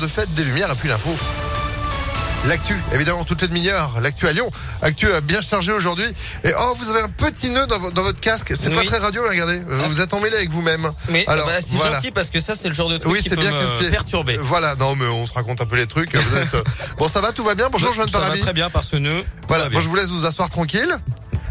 de fête des Lumières et puis l'info. L'actu, évidemment, toutes les demi-heures. L'actu à Lyon. Actu euh, bien chargé aujourd'hui. Et oh, vous avez un petit nœud dans, vo- dans votre casque. C'est pas très radio, mais regardez. Vous êtes emmêlé avec vous-même. Mais Alors, bah, c'est voilà. gentil parce que ça, c'est le genre de truc Oui, qui peut bien me perturber. Voilà, non, mais on se raconte un peu les trucs. Vous êtes, euh, Bon, ça va, tout va bien. Bonjour, Joanne ça va Paravi. très bien par ce nœud. Voilà, bon, je vous laisse vous asseoir tranquille.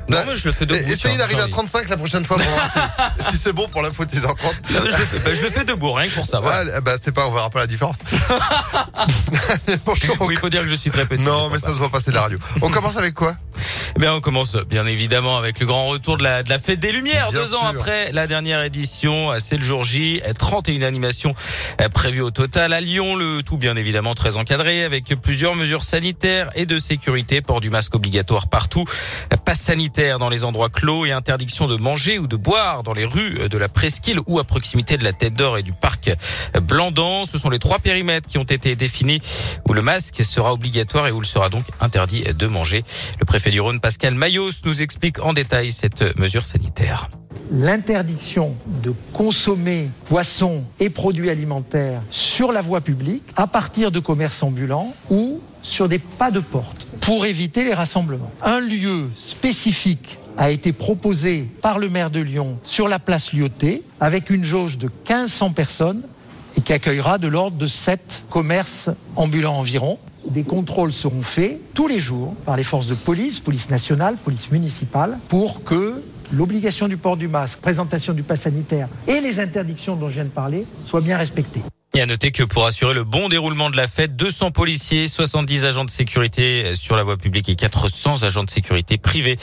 Non, Bah, mais je le fais debout. Et- Essayez d'arriver à j'ai envie. 35 la prochaine fois pour voir si, si c'est bon pour l'info de 6h30. Non, mais je, le fais, bah, je le fais debout, rien que pour ça. voilà. Ouais, bah, c'est pas, on verra pas la différence. Bonjour. Oui, il faut dire que je suis très petit. Non, mais ça se voit passer de la radio. On commence avec quoi? Eh bien, on commence bien évidemment avec le grand retour de la, de la fête des Lumières. Bien Deux ans après la dernière édition, c'est le jour J. 31 animations euh, prévues au total à Lyon. Le tout bien évidemment très encadré avec plusieurs mesures sanitaires et de sécurité. Port du masque obligatoire partout, passe sanitaire dans les endroits clos et interdiction de manger ou de boire dans les rues de la Presqu'île ou à proximité de la Tête d'Or et du parc Blandan. Ce sont les trois périmètres qui ont été définis où le masque sera obligatoire et où il sera donc interdit de manger. Le préfet Rhône, Pascal Mayos, nous explique en détail cette mesure sanitaire. l'interdiction de consommer poissons et produits alimentaires sur la voie publique à partir de commerces ambulants ou sur des pas de porte pour éviter les rassemblements. Un lieu spécifique a été proposé par le maire de Lyon sur la place Lyoté avec une jauge de 1500 personnes et qui accueillera de l'ordre de 7 commerces ambulants environ. Des contrôles seront faits tous les jours par les forces de police, police nationale, police municipale, pour que l'obligation du port du masque, présentation du pass sanitaire et les interdictions dont je viens de parler soient bien respectées. Et à noter que pour assurer le bon déroulement de la fête, 200 policiers, 70 agents de sécurité sur la voie publique et 400 agents de sécurité privés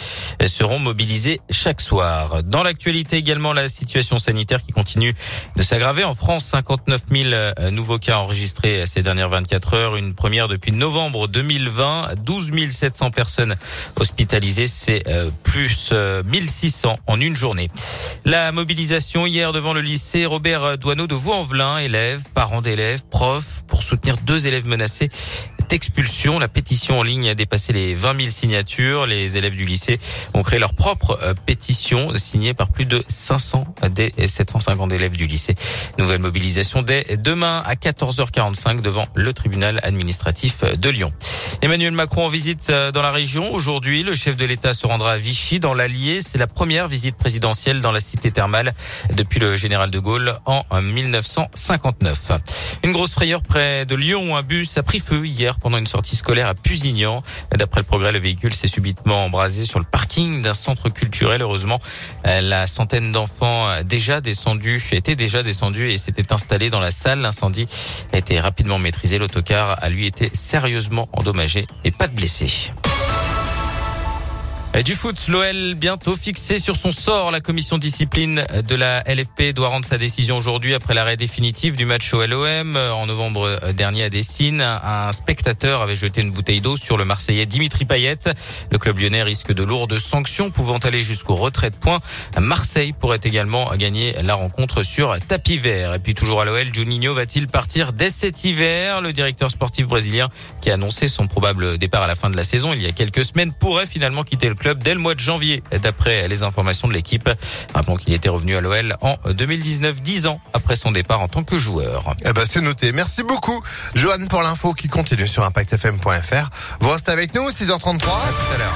seront mobilisés chaque soir. Dans l'actualité également, la situation sanitaire qui continue de s'aggraver. En France, 59 000 nouveaux cas enregistrés ces dernières 24 heures. Une première depuis novembre 2020. 12 700 personnes hospitalisées. C'est euh, plus euh, 1600 en une journée. La mobilisation hier devant le lycée Robert Douaneau de Vaux-en-Velin, élèves, parents d'élèves, profs, pour soutenir deux élèves menacés d'expulsion. La pétition en ligne a dépassé les 20 000 signatures. Les élèves du lycée ont créé leur propre euh, pétition signée par plus de 500 des 750 élèves du lycée. Nouvelle mobilisation dès demain à 14h45 devant le tribunal administratif de Lyon. Emmanuel Macron en visite euh, dans la région. Aujourd'hui, le chef de l'État se rendra à Vichy dans l'Allier. C'est la première visite présidentielle dans la cité thermale depuis le général de Gaulle en 1959. Une grosse frayeur près de Lyon où un bus a pris feu hier pendant une sortie scolaire à Pusignan. D'après le progrès, le véhicule s'est subitement embrasé sur le parking d'un centre culturel. Heureusement, euh, la centaine d'enfants déjà descendu, était déjà descendu et s'était installé dans la salle. L'incendie a été rapidement maîtrisé. L'autocar a lui été sérieusement endommagé et pas de blessés. Du foot, l'OL bientôt fixé sur son sort. La commission discipline de la LFP doit rendre sa décision aujourd'hui après l'arrêt définitif du match au LOM en novembre dernier à Dessine. Un spectateur avait jeté une bouteille d'eau sur le Marseillais Dimitri Payet. Le club lyonnais risque de lourdes sanctions pouvant aller jusqu'au retrait de points. Marseille pourrait également gagner la rencontre sur tapis vert. Et puis toujours à l'OL, Juninho va-t-il partir dès cet hiver? Le directeur sportif brésilien qui a annoncé son probable départ à la fin de la saison il y a quelques semaines pourrait finalement quitter le club dès le mois de janvier, d'après les informations de l'équipe. Rappelons qu'il était revenu à l'OL en 2019, 10 ans après son départ en tant que joueur. Eh ben, c'est noté. Merci beaucoup, Johan, pour l'info qui continue sur ImpactFM.fr. Vous restez avec nous, 6h33. À tout à l'heure.